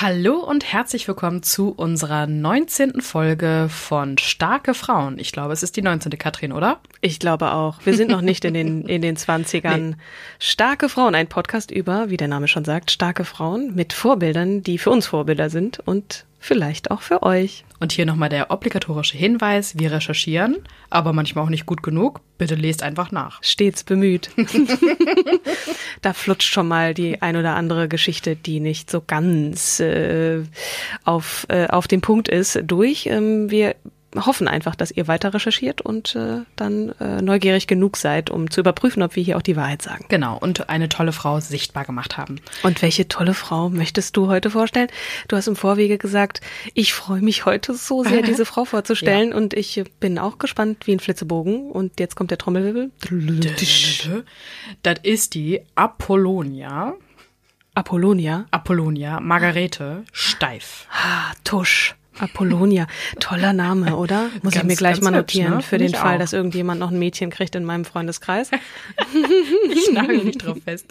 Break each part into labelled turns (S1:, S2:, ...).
S1: Hallo und herzlich willkommen zu unserer 19. Folge von Starke Frauen. Ich glaube, es ist die 19. Katrin, oder?
S2: Ich glaube auch. Wir sind noch nicht in den, in den 20ern. Nee. Starke Frauen, ein Podcast über, wie der Name schon sagt, starke Frauen mit Vorbildern, die für uns Vorbilder sind und vielleicht auch für euch.
S1: Und hier nochmal der obligatorische Hinweis, wir recherchieren, aber manchmal auch nicht gut genug. Bitte lest einfach nach.
S2: Stets bemüht. da flutscht schon mal die ein oder andere Geschichte, die nicht so ganz äh, auf, äh, auf dem Punkt ist, durch. Ähm, wir hoffen einfach, dass ihr weiter recherchiert und äh, dann äh, neugierig genug seid, um zu überprüfen, ob wir hier auch die Wahrheit sagen.
S1: Genau, und eine tolle Frau sichtbar gemacht haben.
S2: Und welche tolle Frau möchtest du heute vorstellen? Du hast im Vorwege gesagt, ich freue mich heute so sehr, diese Frau vorzustellen ja. und ich bin auch gespannt wie ein Flitzebogen. Und jetzt kommt der Trommelwirbel.
S1: Das ist die Apollonia.
S2: Apollonia?
S1: Apollonia, Margarete Steif.
S2: Ah, Tusch. Apollonia, toller Name, oder? Muss ganz, ich mir gleich mal notieren, hübsch, ne? für den Fall, auch. dass irgendjemand noch ein Mädchen kriegt in meinem Freundeskreis.
S1: ich nagel nicht drauf fest.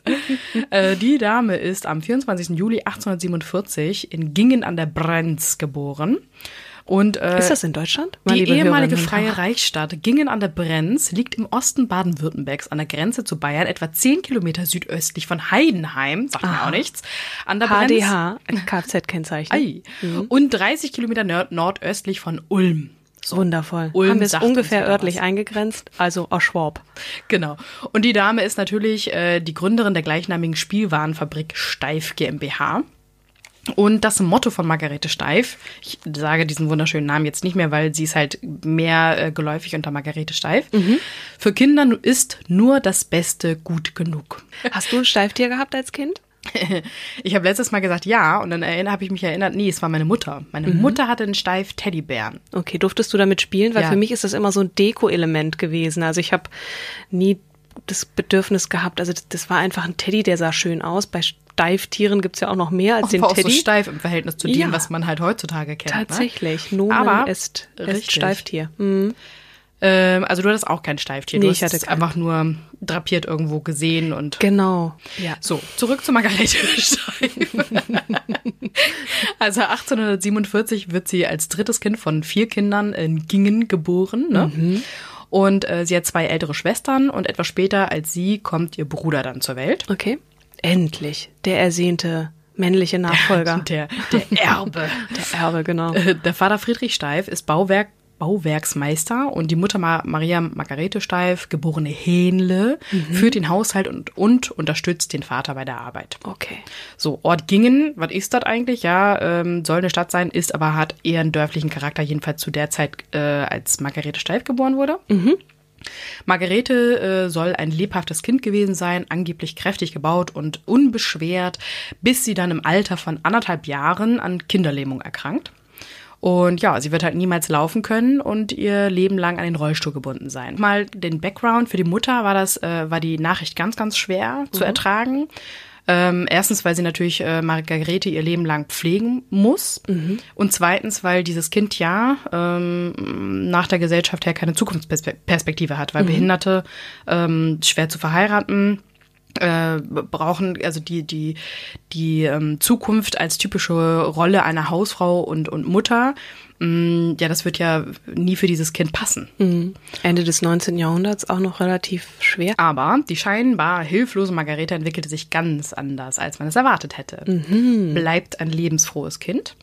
S1: Äh, die Dame ist am 24. Juli 1847 in Gingen an der Brenz geboren. Und, äh,
S2: ist das in Deutschland?
S1: Die ehemalige freie Reichsstadt Gingen an der Brenz liegt im Osten Baden-Württembergs an der Grenze zu Bayern, etwa 10 Kilometer südöstlich von Heidenheim, sagt mir auch nichts.
S2: An der HDH, Kfz-Kennzeichen.
S1: Mhm. Und 30 Kilometer nord nordöstlich von Ulm.
S2: So. Wundervoll. Ulm Haben wir es ungefähr örtlich eingegrenzt, also Oschwab.
S1: Genau. Und die Dame ist natürlich äh, die Gründerin der gleichnamigen Spielwarenfabrik Steif GmbH. Und das Motto von Margarete Steif, ich sage diesen wunderschönen Namen jetzt nicht mehr, weil sie ist halt mehr äh, geläufig unter Margarete Steif. Mhm. Für Kinder ist nur das Beste gut genug.
S2: Hast du ein Steiftier gehabt als Kind?
S1: ich habe letztes Mal gesagt ja und dann habe ich mich erinnert, nee, es war meine Mutter. Meine mhm. Mutter hatte einen steif Teddybären.
S2: Okay, durftest du damit spielen? Weil ja. für mich ist das immer so ein Deko-Element gewesen. Also ich habe nie das Bedürfnis gehabt. Also das war einfach ein Teddy, der sah schön aus. Bei Steiftieren gibt es ja auch noch mehr als den
S1: auch
S2: Teddy.
S1: so steif im Verhältnis zu dem, ja. was man halt heutzutage kennt.
S2: Ne? Tatsächlich.
S1: Ne? Nomen Aber
S2: ist, ist Steiftier. Mhm.
S1: Ähm, also du hattest auch kein Steiftier. Nee, du hast ich hatte einfach nur drapiert irgendwo gesehen und.
S2: Genau.
S1: Ja. So, zurück zu Margarete Steif. also 1847 wird sie als drittes Kind von vier Kindern in Gingen geboren. Ne? Mhm. Und äh, sie hat zwei ältere Schwestern und etwas später als sie kommt ihr Bruder dann zur Welt.
S2: Okay. Endlich, der ersehnte männliche Nachfolger.
S1: Der, der Erbe.
S2: der Erbe, genau.
S1: Äh, der Vater Friedrich Steif ist Bauwerk, Bauwerksmeister und die Mutter Maria Margarete Steif, geborene Hähnle, mhm. führt den Haushalt und, und unterstützt den Vater bei der Arbeit.
S2: Okay.
S1: So, Ort Gingen, was ist das eigentlich? Ja, ähm, soll eine Stadt sein, ist aber hat eher einen dörflichen Charakter, jedenfalls zu der Zeit, äh, als Margarete Steif geboren wurde. Mhm. Margarete äh, soll ein lebhaftes Kind gewesen sein, angeblich kräftig gebaut und unbeschwert, bis sie dann im Alter von anderthalb Jahren an Kinderlähmung erkrankt. Und ja, sie wird halt niemals laufen können und ihr Leben lang an den Rollstuhl gebunden sein. Mal den Background für die Mutter war das, äh, war die Nachricht ganz, ganz schwer mhm. zu ertragen. Ähm, erstens, weil sie natürlich äh, Margarete ihr Leben lang pflegen muss. Und zweitens, weil dieses Kind ja ähm, nach der Gesellschaft her keine Zukunftsperspektive hat, weil Behinderte ähm, schwer zu verheiraten äh, brauchen also die die die ähm, Zukunft als typische Rolle einer Hausfrau und und Mutter mh, ja das wird ja nie für dieses Kind passen
S2: Mhm. Ende des 19. Jahrhunderts auch noch relativ schwer.
S1: aber die scheinbar hilflose Margarete entwickelte sich ganz anders, als man es erwartet hätte. Bleibt ein lebensfrohes Kind.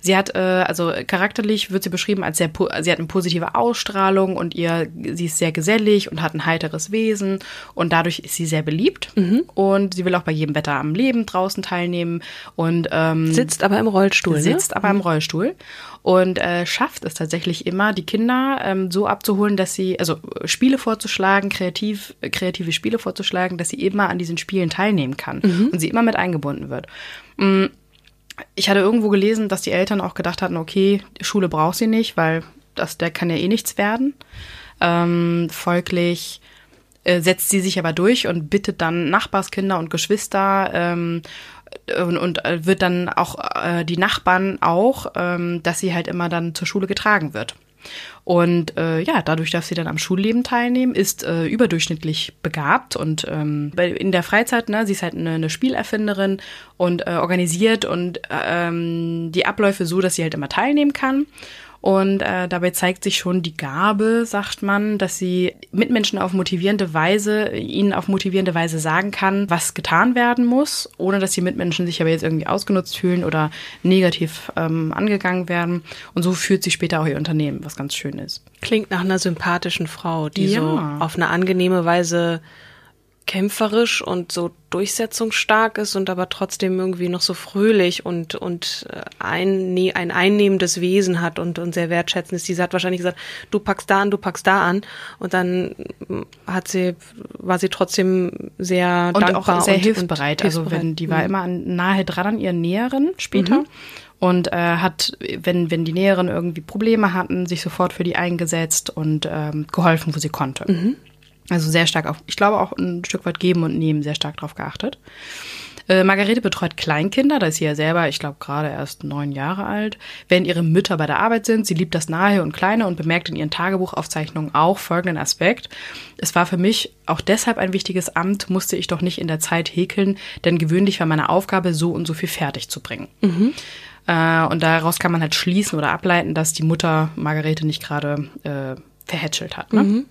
S1: Sie hat, äh, also charakterlich wird sie beschrieben als sehr, sie hat eine positive Ausstrahlung und ihr, sie ist sehr gesellig und hat ein heiteres Wesen und dadurch ist sie sehr beliebt und sie will auch bei jedem Wetter am Leben draußen teilnehmen und ähm,
S2: Sitzt aber im Rollstuhl,
S1: sitzt
S2: ne?
S1: aber im Rollstuhl und äh, schafft es tatsächlich immer, die Kinder ähm, so abzuholen, dass sie, also Spiele vorzuschlagen, kreativ, kreative Spiele vorzuschlagen, dass sie immer an diesen Spielen teilnehmen kann und sie immer mit eingebunden wird. Mm, Ich hatte irgendwo gelesen, dass die Eltern auch gedacht hatten, okay, Schule braucht sie nicht, weil das, der kann ja eh nichts werden. Ähm, folglich äh, setzt sie sich aber durch und bittet dann Nachbarskinder und Geschwister ähm, und, und äh, wird dann auch äh, die Nachbarn auch, ähm, dass sie halt immer dann zur Schule getragen wird. Und äh, ja, dadurch darf sie dann am Schulleben teilnehmen, ist äh, überdurchschnittlich begabt und ähm, in der Freizeit, ne, sie ist halt eine, eine Spielerfinderin und äh, organisiert und äh, ähm, die Abläufe so, dass sie halt immer teilnehmen kann. Und äh, dabei zeigt sich schon die Gabe, sagt man, dass sie Mitmenschen auf motivierende Weise, ihnen auf motivierende Weise sagen kann, was getan werden muss, ohne dass die Mitmenschen sich aber jetzt irgendwie ausgenutzt fühlen oder negativ ähm, angegangen werden. Und so führt sie später auch ihr Unternehmen, was ganz schön ist.
S2: Klingt nach einer sympathischen Frau, die
S1: Ja.
S2: so auf eine angenehme Weise kämpferisch und so durchsetzungsstark ist und aber trotzdem irgendwie noch so fröhlich und und äh, ein, ein einnehmendes Wesen hat und und sehr wertschätzend ist. Sie hat wahrscheinlich gesagt, du packst da an, du packst da an und dann mm, hat sie war sie trotzdem sehr
S1: Und
S2: dankbar
S1: auch sehr
S2: und,
S1: hilfsbereit.
S2: Und
S1: also
S2: hilfsbereit.
S1: wenn die war
S2: Mhm.
S1: immer an, nahe dran an ihren Näheren später. Und äh, hat, wenn, wenn die Näheren irgendwie Probleme hatten, sich sofort für die eingesetzt und ähm, geholfen, wo sie konnte. Also sehr stark auf, ich glaube auch ein Stück weit geben und nehmen, sehr stark drauf geachtet. Äh, Margarete betreut Kleinkinder, da ist sie ja selber, ich glaube, gerade erst neun Jahre alt, während ihre Mütter bei der Arbeit sind. Sie liebt das Nahe und Kleine und bemerkt in ihren Tagebuchaufzeichnungen auch folgenden Aspekt. Es war für mich auch deshalb ein wichtiges Amt, musste ich doch nicht in der Zeit häkeln, denn gewöhnlich war meine Aufgabe, so und so viel fertig zu bringen. Äh, und daraus kann man halt schließen oder ableiten, dass die Mutter Margarete nicht gerade äh, verhätschelt hat. Ne?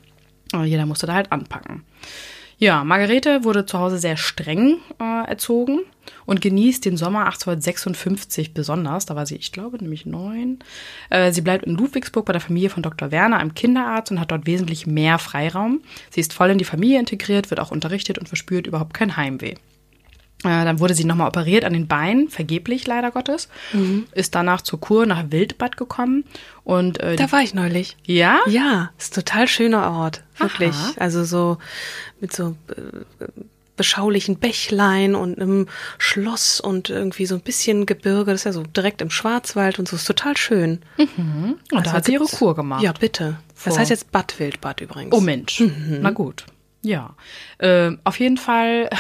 S1: Aber jeder musste da halt anpacken. Ja, Margarete wurde zu Hause sehr streng äh, erzogen und genießt den Sommer 1856 besonders. Da war sie, ich glaube, nämlich neun. Äh, sie bleibt in Ludwigsburg bei der Familie von Dr. Werner, einem Kinderarzt, und hat dort wesentlich mehr Freiraum. Sie ist voll in die Familie integriert, wird auch unterrichtet und verspürt überhaupt kein Heimweh. Äh, dann wurde sie nochmal operiert an den Beinen, vergeblich leider Gottes. Ist danach zur Kur nach Wildbad gekommen. Und äh,
S2: Da war ich neulich.
S1: ja,
S2: Ja, ist ein total schöner Ort, wirklich.
S1: Aha.
S2: Also so mit so äh, beschaulichen Bächlein und einem Schloss und irgendwie so ein bisschen Gebirge. Das ist ja so direkt im Schwarzwald und so ist total schön.
S1: und da hat sie ihre Kur gemacht.
S2: Ja, bitte. Das
S1: Vor-
S2: heißt jetzt Bad Wildbad übrigens.
S1: Oh Mensch, na gut. Ja, äh, auf jeden Fall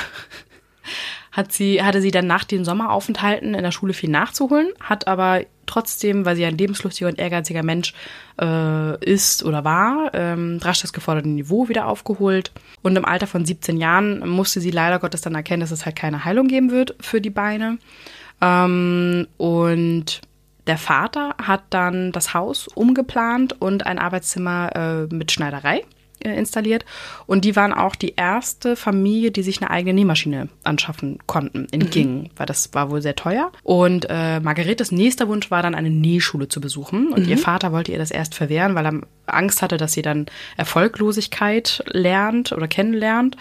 S1: hat sie, hatte sie dann nach den Sommeraufenthalten in der Schule viel nachzuholen, hat aber trotzdem, weil sie ein lebenslustiger und ehrgeiziger Mensch äh, ist oder war, ähm, rasch das geforderte Niveau wieder aufgeholt. Und im Alter von 17 Jahren musste sie leider Gottes dann erkennen, dass es halt keine Heilung geben wird für die Beine. Ähm, und der Vater hat dann das Haus umgeplant und ein Arbeitszimmer äh, mit Schneiderei installiert. Und die waren auch die erste Familie, die sich eine eigene Nähmaschine anschaffen konnten in Gingen, weil das war wohl sehr teuer. Und äh, Margaretes nächster Wunsch war dann, eine Nähschule zu besuchen. Und ihr Vater wollte ihr das erst verwehren, weil er Angst hatte, dass sie dann Erfolglosigkeit lernt oder kennenlernt.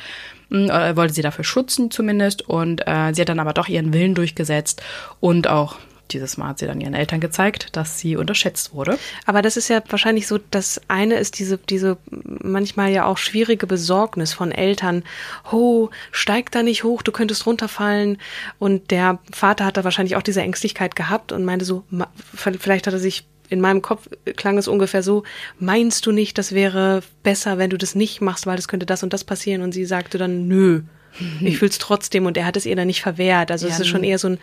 S1: Mm, Er wollte sie dafür schützen zumindest. Und äh, sie hat dann aber doch ihren Willen durchgesetzt und auch dieses Mal hat sie dann ihren Eltern gezeigt, dass sie unterschätzt wurde.
S2: Aber das ist ja wahrscheinlich so, das eine ist diese, diese manchmal ja auch schwierige Besorgnis von Eltern. Oh, steig da nicht hoch, du könntest runterfallen. Und der Vater hat da wahrscheinlich auch diese Ängstlichkeit gehabt und meinte so, vielleicht hat er sich in meinem Kopf klang es ungefähr so, meinst du nicht, das wäre besser, wenn du das nicht machst, weil das könnte das und das passieren? Und sie sagte dann, nö, ich fühl's trotzdem und er hat es ihr dann nicht verwehrt. Also es ist schon eher so ein,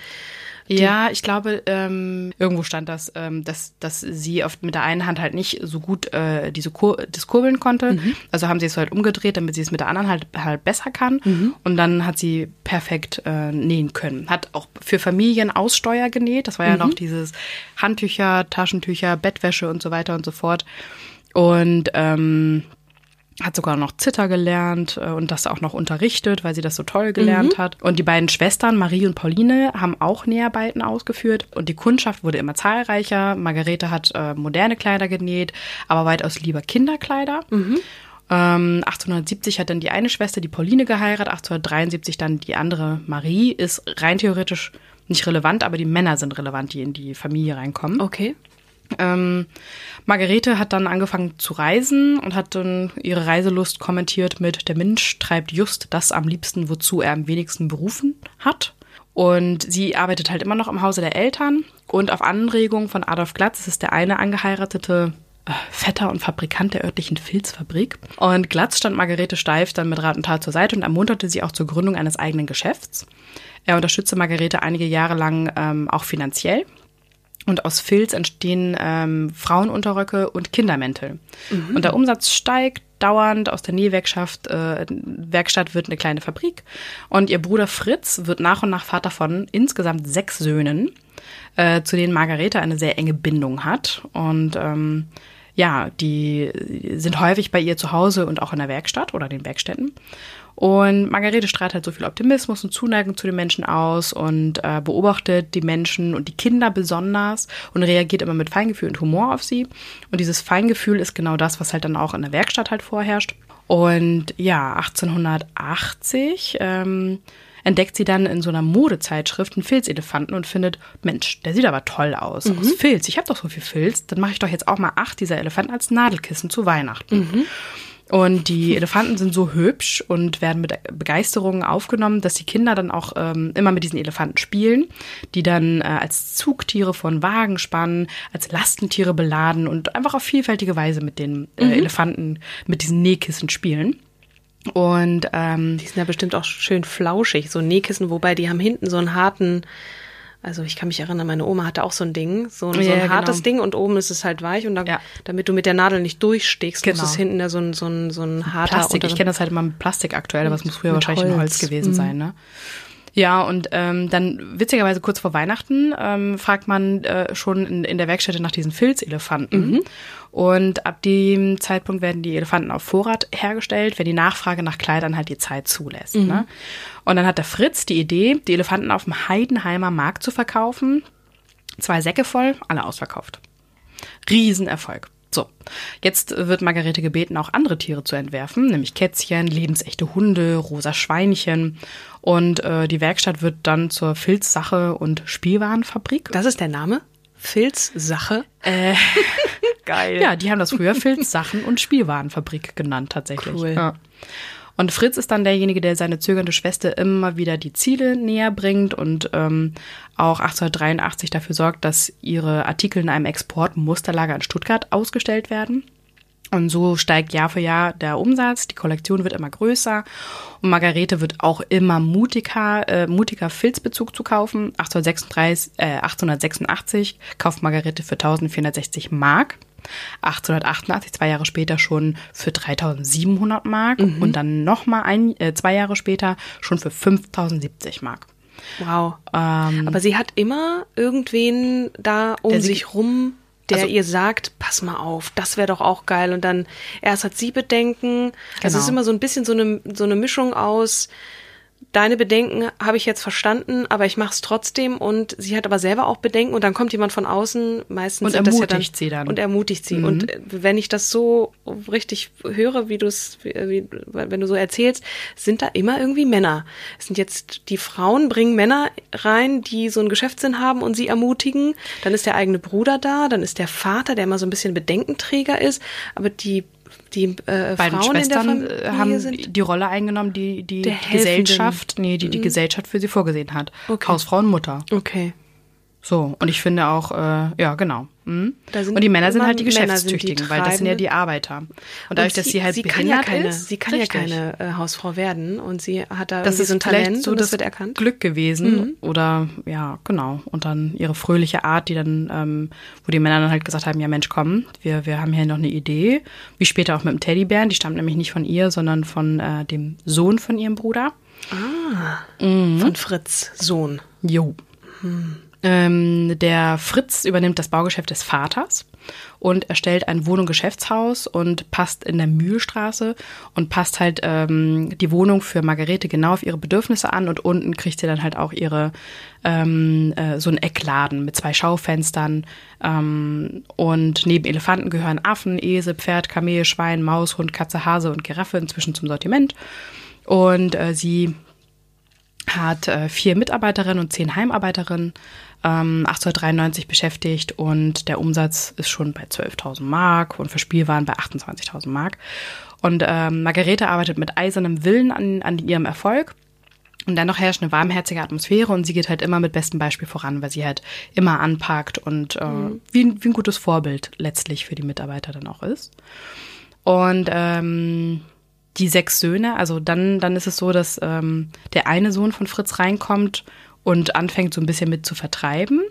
S1: Ja, ich glaube, ähm, irgendwo stand das, ähm, dass, dass sie oft mit der einen Hand halt nicht so gut äh, diese Kur das kurbeln konnte. Also haben sie es halt umgedreht, damit sie es mit der anderen halt, halt besser kann. Und dann hat sie perfekt äh, nähen können. Hat auch für Familien Aussteuer genäht. Das war ja noch dieses Handtücher, Taschentücher, Bettwäsche und so weiter und so fort. Und ähm, hat sogar noch Zitter gelernt äh, und das auch noch unterrichtet, weil sie das so toll gelernt hat. Und die beiden Schwestern, Marie und Pauline, haben auch Näharbeiten ausgeführt. Und die Kundschaft wurde immer zahlreicher. Margarete hat äh, moderne Kleider genäht, aber weitaus lieber Kinderkleider. Ähm, 1870 hat dann die eine Schwester, die Pauline, geheiratet, 1873 dann die andere Marie. Ist rein theoretisch nicht relevant, aber die Männer sind relevant, die in die Familie reinkommen.
S2: okay.
S1: Ähm, Margarete hat dann angefangen zu reisen und hat dann ihre Reiselust kommentiert mit, der Mensch treibt just das am liebsten, wozu er am wenigsten berufen hat. Und sie arbeitet halt immer noch im Hause der Eltern. Und auf Anregung von Adolf Glatz, das ist der eine angeheiratete äh, Vetter und Fabrikant der örtlichen Filzfabrik. Und Glatz stand Margarete Steif dann mit Rat und Tat zur Seite und ermunterte sie auch zur Gründung eines eigenen Geschäfts. Er unterstützte Margarete einige Jahre lang ähm, auch finanziell. Und aus Filz entstehen ähm, Frauenunterröcke und Kindermäntel. Und der Umsatz steigt dauernd. Aus der Nähwerkstatt äh, Werkstatt wird eine kleine Fabrik. Und ihr Bruder Fritz wird nach und nach Vater von insgesamt sechs Söhnen, äh, zu denen Margarete eine sehr enge Bindung hat. Und ähm, ja, die sind häufig bei ihr zu Hause und auch in der Werkstatt oder den Werkstätten. Und Margarete strahlt halt so viel Optimismus und Zuneigung zu den Menschen aus und äh, beobachtet die Menschen und die Kinder besonders und reagiert immer mit Feingefühl und Humor auf sie. Und dieses Feingefühl ist genau das, was halt dann auch in der Werkstatt halt vorherrscht. Und ja, 1880 ähm, entdeckt sie dann in so einer Modezeitschrift einen Filzelefanten und findet, Mensch, der sieht aber toll aus. Aus Filz. Ich habe doch so viel Filz. Dann mache ich doch jetzt auch mal acht dieser Elefanten als Nadelkissen zu Weihnachten. Und die Elefanten sind so hübsch und werden mit Begeisterung aufgenommen, dass die Kinder dann auch ähm, immer mit diesen Elefanten spielen, die dann äh, als Zugtiere von Wagen spannen, als Lastentiere beladen und einfach auf vielfältige Weise mit den äh, Elefanten, mit diesen Nähkissen spielen. Und ähm,
S2: Die sind ja bestimmt auch schön flauschig, so Nähkissen, wobei die haben hinten so einen harten, also ich kann mich erinnern, meine Oma hatte auch so ein Ding, so, ein- so
S1: Ja,
S2: ein
S1: genau.
S2: hartes Ding und oben ist es halt weich und dann,
S1: Ja.
S2: damit du mit der Nadel nicht durchstichst,
S1: Genau.
S2: muss es hinten da so ein, so ein, so ein harter
S1: Plastik. Ich kenne das halt immer mit Plastik aktuell, aber es muss früher wahrscheinlich in Holz
S2: Holz.
S1: gewesen sein, ne? Ja, und ähm, dann witzigerweise kurz vor Weihnachten ähm, fragt man äh, schon in, in der Werkstätte nach diesen Filzelefanten. Und ab dem Zeitpunkt werden die Elefanten auf Vorrat hergestellt, wenn die Nachfrage nach Kleidern halt die Zeit zulässt. Ne? Und dann hat der Fritz die Idee, die Elefanten auf dem Heidenheimer Markt zu verkaufen. Zwei Säcke voll, alle ausverkauft. Riesenerfolg. So, jetzt wird Margarete gebeten, auch andere Tiere zu entwerfen, nämlich Kätzchen, lebensechte Hunde, rosa Schweinchen. Und äh, die Werkstatt wird dann zur Filzsache und Spielwarenfabrik.
S2: Das ist der Name? Filzsache?
S1: Äh,
S2: Geil.
S1: ja, die haben das früher Filzsachen und Spielwarenfabrik genannt tatsächlich.
S2: Cool.
S1: Ja. Und Fritz ist dann derjenige, der seine zögernde Schwester immer wieder die Ziele näher bringt und ähm, auch 1883 dafür sorgt, dass ihre Artikel in einem Exportmusterlager in Stuttgart ausgestellt werden. Und so steigt Jahr für Jahr der Umsatz, die Kollektion wird immer größer und Margarete wird auch immer mutiger, äh, mutiger Filzbezug zu kaufen. 1836, äh, 1886 kauft Margarete für 1460 Mark. 1888, zwei Jahre später schon für 3700 Mark und dann nochmal ein, äh, zwei Jahre später schon für 5070 Mark.
S2: Wow. Aber sie hat immer irgendwen da um sich rum, der
S1: Also-
S2: ihr sagt, pass mal auf, das wäre doch auch geil. Und dann erst hat sie Bedenken. Also es ist
S1: Genau.
S2: immer so ein bisschen so eine, so eine Mischung aus, deine Bedenken habe ich jetzt verstanden, aber ich mache es trotzdem und sie hat aber selber auch Bedenken und dann kommt jemand von außen, meistens
S1: Und
S2: das ja
S1: ermutigt sie dann. Mhm.
S2: Und ermutigt sie. Und äh, wenn ich das so richtig höre, wie du es, wenn du so erzählst, sind da immer irgendwie Männer. Es sind jetzt die Frauen bringen Männer rein, die so einen Geschäftssinn haben und sie ermutigen. Dann ist der eigene Bruder da, dann ist der Vater, der immer so ein bisschen Bedenkenträger ist, aber die die äh,
S1: Beiden
S2: Frauen
S1: Schwestern äh, haben
S2: sind
S1: die Rolle eingenommen, die die. Gesellschaft, nee, die die Gesellschaft für sie vorgesehen hat.
S2: Okay.
S1: Hausfrau und Mutter.
S2: okay.
S1: So, und ich finde auch, äh, ja, genau. Mhm. Und die Männer sind halt die
S2: sind die
S1: Geschäftstüchtigen, weil das sind ja die Arbeiter. Und dadurch, dass sie halt
S2: sie kann ja keine,
S1: ist,
S2: sie kann
S1: richtig.
S2: ja keine äh, Hausfrau werden und sie hat da
S1: das ist
S2: so ein Talent
S1: so
S2: und
S1: das
S2: das wird erkannt.
S1: Glück gewesen oder ja genau und dann ihre fröhliche Art, die dann, ähm, wo die Männer dann halt gesagt haben, ja Mensch, komm, wir wir haben hier noch eine Idee, wie später auch mit dem Teddybären, die stammt nämlich nicht von ihr, sondern von äh, dem Sohn von ihrem Bruder. Mhm.
S2: Von Fritz Sohn.
S1: Jo. Ähm, der Fritz übernimmt das Baugeschäft des Vaters und erstellt ein Wohn- und Geschäftshaus und passt in der Mühlstraße und passt halt ähm, die Wohnung für Margarete genau auf ihre Bedürfnisse an und unten kriegt sie dann halt auch ihre ähm, äh, so einen Eckladen mit zwei Schaufenstern ähm, und neben Elefanten gehören Affen, Esel, Pferd, Kamel, Schwein, Maus, Hund, Katze, Hase und Giraffe inzwischen zum Sortiment. Und äh, sie hat äh, vier Mitarbeiterinnen und zehn Heimarbeiterinnen, ähm, 1893 beschäftigt und der Umsatz ist schon bei 12.000 Mark und für Spielwaren bei 28.000 Mark. Und ähm, Margarete arbeitet mit eisernem Willen an, an ihrem Erfolg. Und dennoch herrscht eine warmherzige Atmosphäre und sie geht halt immer mit bestem Beispiel voran, weil sie halt immer anpackt und äh, wie, ein- wie ein gutes Vorbild letztlich für die Mitarbeiter dann auch ist. Und ähm, die sechs Söhne, also dann, dann ist es so, dass ähm, der eine Sohn von Fritz reinkommt und anfängt so ein bisschen mit zu vertreiben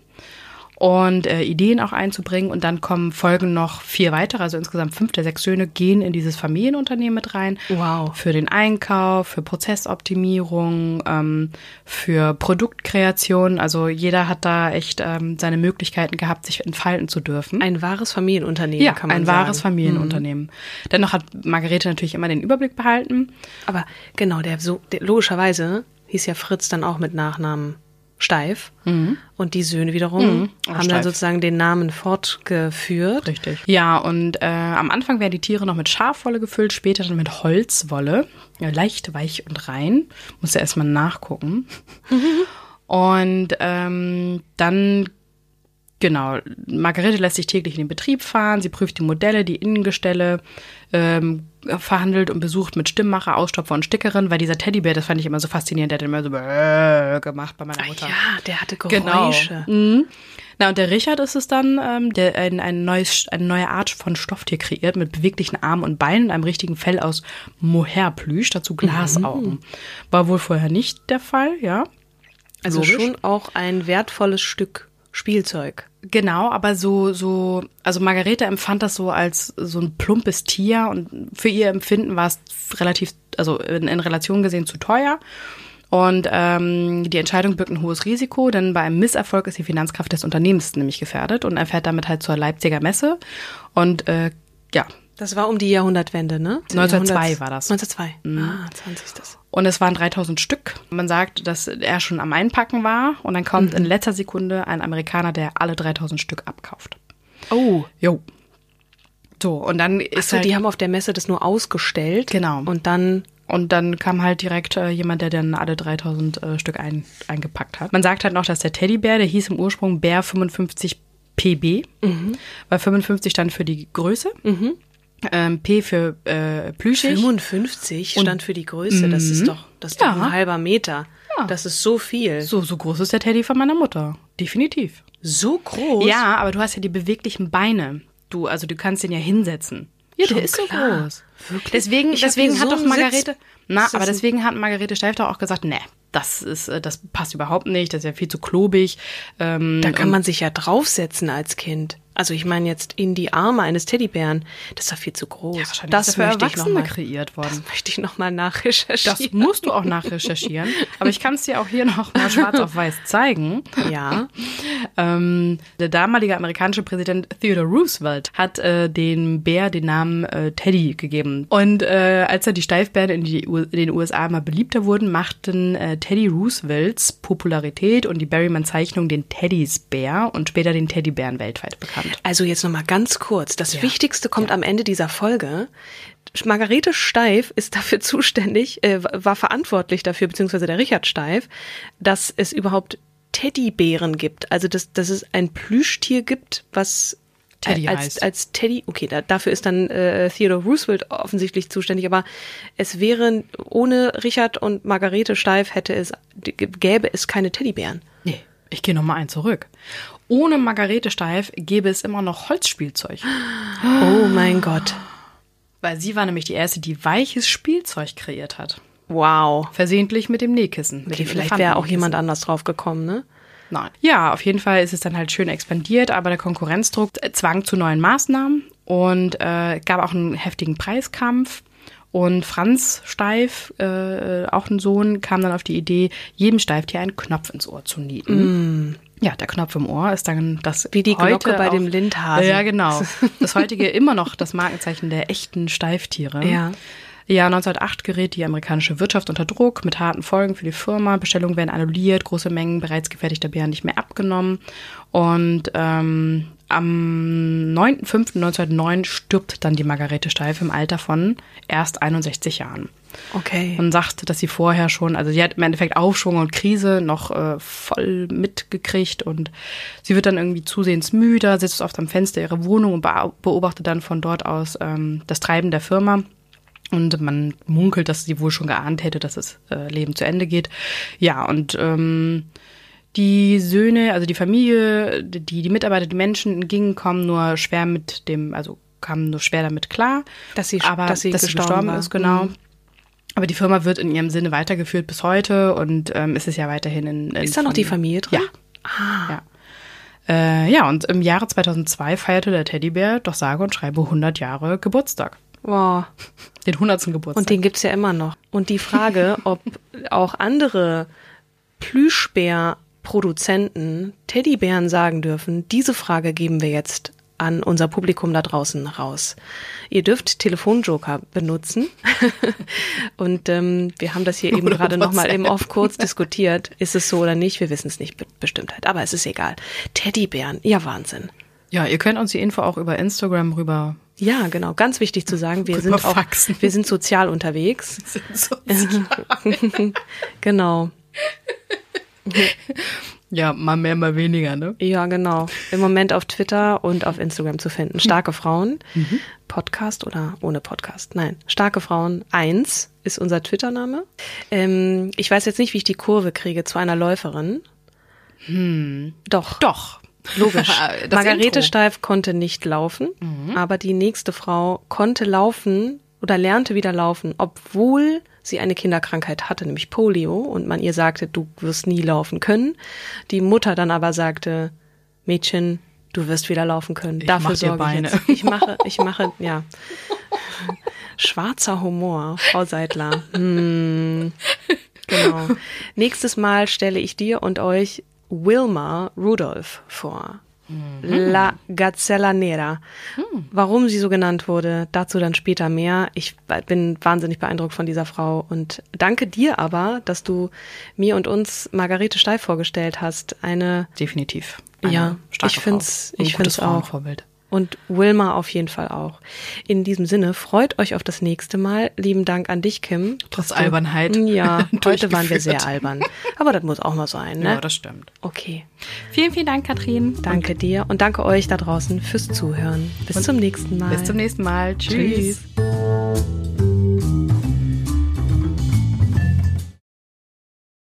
S1: und äh, Ideen auch einzubringen. Und dann kommen folgen noch vier weitere, also insgesamt fünf der sechs Söhne gehen in dieses Familienunternehmen mit rein.
S2: Wow.
S1: Für den Einkauf, für Prozessoptimierung, ähm, für Produktkreation. Also jeder hat da echt ähm, seine Möglichkeiten gehabt, sich entfalten zu dürfen.
S2: Ein wahres Familienunternehmen,
S1: ja,
S2: kann man
S1: ein
S2: sagen.
S1: wahres Familienunternehmen. Dennoch hat Margarete natürlich immer den Überblick behalten.
S2: Aber genau, der, so, der logischerweise hieß ja Fritz dann auch mit Nachnamen Steif. Und die Söhne wiederum
S1: Auch
S2: haben dann
S1: Steif.
S2: sozusagen den Namen fortgeführt.
S1: Richtig. Ja, und äh, am Anfang werden die Tiere noch mit Schafwolle gefüllt, später dann mit Holzwolle. Ja, leicht, weich und rein. Muss ja erstmal nachgucken. und ähm, dann, genau, Margarete lässt sich täglich in den Betrieb fahren. Sie prüft die Modelle, die Innengestelle, ähm, verhandelt und besucht mit Stimmmacher, Ausstopfer und Stickerin, weil dieser Teddybär, das fand ich immer so faszinierend, der hat immer so äh, gemacht bei meiner
S2: Ah,
S1: Mutter.
S2: ja, der hatte
S1: Genau.
S2: Geräusche.
S1: Mhm. Na, und der Richard ist es dann, ähm, der ein, ein neues, eine neue Art von Stofftier kreiert mit beweglichen Armen und Beinen und einem richtigen Fell aus Mohairplüsch, dazu Glasaugen. War wohl vorher nicht der Fall, ja.
S2: Also
S1: Logisch.
S2: schon auch ein wertvolles Stück Spielzeug.
S1: Genau, aber so, so, also Margarete empfand das so als so ein plumpes Tier und für ihr Empfinden war es relativ, also in, in Relation gesehen zu teuer. Und ähm, die Entscheidung birgt ein hohes Risiko, denn bei einem Misserfolg ist die Finanzkraft des Unternehmens nämlich gefährdet und er fährt damit halt zur Leipziger Messe. Und äh, ja,
S2: Das war um die Jahrhundertwende, ne?
S1: 1902
S2: Jahrhunderts-
S1: war das.
S2: 1902. Ah, 20.
S1: Und es waren 3000 Stück. Man sagt, dass er schon am Einpacken war und dann kommt in letzter Sekunde ein Amerikaner, der alle 3000 Stück abkauft.
S2: Oh.
S1: Jo. So, und dann ist
S2: Achso,
S1: halt,
S2: die haben auf der Messe das nur ausgestellt.
S1: Genau.
S2: Und dann
S1: und dann kam halt direkt äh, jemand, der dann alle 3000 äh, Stück ein, eingepackt hat. Man sagt halt noch, dass der Teddybär, der hieß im Ursprung Bär 55 PB, weil 55 stand für die Größe, ähm, P für äh, plüschig.
S2: 55 stand für die Größe. Das ist doch, das ist doch
S1: Ja.
S2: ein halber Meter.
S1: Ja.
S2: Das ist so viel.
S1: So, so groß ist der Teddy von meiner Mutter. Definitiv.
S2: So groß?
S1: Ja, aber du hast ja die beweglichen Beine. Du, also du kannst den ja hinsetzen. Ja,
S2: Schon
S1: der ist so groß.
S2: Wirklich?
S1: Deswegen,
S2: Ich
S1: deswegen hat
S2: so
S1: doch Margarete,
S2: Sitz.
S1: na, aber deswegen hat Margarete Steif doch auch gesagt, nee, das ist, äh, das passt überhaupt nicht, das ist ja viel zu klobig. Ähm,
S2: Da kann
S1: und-
S2: man sich ja draufsetzen als Kind. Also ich meine jetzt in die Arme eines Teddybären. Das ist doch viel zu groß.
S1: ja, wahrscheinlich
S2: das
S1: ist für
S2: möchte ich
S1: Erwachsene
S2: mal,
S1: kreiert worden.
S2: Das möchte ich noch mal nachrecherchieren.
S1: Das musst du auch nachrecherchieren. aber ich kann es dir auch hier noch mal schwarz auf weiß zeigen.
S2: ja.
S1: Ähm, der damalige amerikanische Präsident Theodore Roosevelt hat äh, dem Bär den Namen äh, Teddy gegeben. Und äh, als er die Steifbären in, die, U- in den USA immer beliebter wurden, machten äh, Teddy Roosevelts Popularität und die Berryman-Zeichnung den Teddys Bär und später den Teddybären weltweit bekannt.
S2: Also jetzt noch mal ganz kurz. Das
S1: Ja.
S2: Wichtigste kommt am Ende dieser Folge. Margarete Steif ist dafür zuständig, äh, war verantwortlich dafür, beziehungsweise der Richard Steif, dass es überhaupt Teddybären gibt. Also dass, dass es ein Plüschtier gibt, was
S1: Teddy
S2: als,
S1: heißt.
S2: als Teddy, okay, da, dafür ist dann äh, Theodore Roosevelt offensichtlich zuständig, aber es wären ohne Richard und Margarete Steif hätte es, gäbe es keine Teddybären.
S1: Nee, ich gehe noch mal einen zurück. Ohne Margarete Steif gäbe es immer noch Holzspielzeug.
S2: Oh mein Gott.
S1: Weil sie war nämlich die erste, die weiches Spielzeug kreiert hat.
S2: Wow.
S1: Versehentlich mit dem Nähkissen. Mit
S2: Okay,
S1: dem
S2: vielleicht wäre auch jemand anders drauf gekommen, ne?
S1: Nein. Ja, auf jeden Fall ist es dann halt schön expandiert, aber der Konkurrenzdruck zwang zu neuen Maßnahmen und äh, gab auch einen heftigen Preiskampf. Und Franz Steif, äh, auch ein Sohn, kam dann auf die Idee, jedem Steiftier einen Knopf ins Ohr zu nieten. Ja, der Knopf im Ohr ist dann das
S2: Wie die Glocke bei
S1: auch-
S2: dem Lindhasen.
S1: Ja, genau. Das heutige immer noch das Markenzeichen der echten Steiftiere.
S2: Ja.
S1: Ja, 1908 gerät die amerikanische Wirtschaft unter Druck mit harten Folgen für die Firma. Bestellungen werden annulliert, große Mengen bereits gefertigter Bären nicht mehr abgenommen. Und ähm, am 9.5.1909 stirbt dann die Margarete Steif im Alter von erst 61 Jahren.
S2: Okay.
S1: Man sagt, dass sie vorher schon, also sie hat im Endeffekt Aufschwung und Krise noch äh, voll mitgekriegt und sie wird dann irgendwie zusehends müder, sitzt oft am Fenster ihrer Wohnung und beobachtet dann von dort aus ähm, das Treiben der Firma. Und man munkelt, dass sie wohl schon geahnt hätte, dass das äh, Leben zu Ende geht. Ja, und ähm, die Söhne, also die Familie, die, die Mitarbeiter, die Menschen gingen, kommen nur schwer mit dem, also kamen nur schwer damit klar.
S2: Dass sie-
S1: aber,
S2: dass sie gestorben war.
S1: ist, genau.
S2: Mhm.
S1: Aber die Firma wird in ihrem Sinne weitergeführt bis heute und ähm, es ist ja weiterhin in. in
S2: Ist da noch die Familie drin?
S1: Ja. Ja. Äh, ja, und im Jahre 2002 feierte der Teddybär doch sage und schreibe 100 Jahre Geburtstag.
S2: Wow.
S1: Den 100. Geburtstag.
S2: Und den gibt's ja immer noch. Und die Frage, ob auch andere Plüschbär-Produzenten Teddybären sagen dürfen, diese Frage geben wir jetzt an unser Publikum da draußen raus. Ihr dürft Telefonjoker benutzen. Und ähm, wir haben das hier eben gerade nochmal im
S1: WhatsApp.
S2: Off kurz diskutiert. Ist es so oder nicht? Wir wissen es nicht mit Bestimmtheit. Aber es ist egal. Teddybären, ja Wahnsinn.
S1: ja, ihr könnt uns die Info auch über Instagram rüber.
S2: Ja, genau. Ganz wichtig zu sagen, wir sind auch,
S1: faxen.
S2: wir sind sozial unterwegs. genau.
S1: ja, mal mehr, mal weniger, ne?
S2: Ja, genau. Im Moment auf Twitter und auf Instagram zu finden. Starke Frauen. Podcast oder ohne Podcast? Nein. Starke Frauen 1 ist unser Twitter-Name. Ähm, ich weiß jetzt nicht, wie ich die Kurve kriege zu einer Läuferin. Doch.
S1: Doch.
S2: Logisch. Margarete
S1: Intro. Mhm.
S2: Steif konnte nicht laufen, aber die nächste Frau konnte laufen oder lernte wieder laufen, obwohl sie eine Kinderkrankheit hatte, nämlich Polio, und man ihr sagte, du wirst nie laufen können. Die Mutter dann aber sagte, Mädchen, du wirst wieder laufen können.
S1: Ich
S2: Dafür sorge
S1: Beine.
S2: ich jetzt. Ich mache, ich mache, ja. Schwarzer Humor, Frau Seidler. Hm. Genau. Nächstes Mal stelle ich dir und euch Wilma Rudolph vor. La Gazzella Nera. Warum sie so genannt wurde, dazu dann später mehr. Ich bin wahnsinnig beeindruckt von dieser Frau und danke dir aber, dass du mir und uns Margarete Steif vorgestellt hast. Eine
S1: Definitiv.
S2: Ja,
S1: starke
S2: ich ich
S1: gutes
S2: find's auch.
S1: Frauenvorbild.
S2: Und Wilma auf jeden Fall auch. In diesem Sinne, freut euch auf das nächste Mal. Lieben Dank an dich, Kim.
S1: Trotz
S2: du-
S1: Albernheit
S2: Ja, heute waren wir sehr albern. Aber das muss auch mal sein, ne?
S1: Ja, das stimmt.
S2: okay.
S1: Vielen, vielen Dank, Katrin.
S2: Danke dir und danke euch da draußen fürs Zuhören. Bis zum nächsten Mal.
S1: Bis zum nächsten Mal. Tschüss.
S2: Tschüss.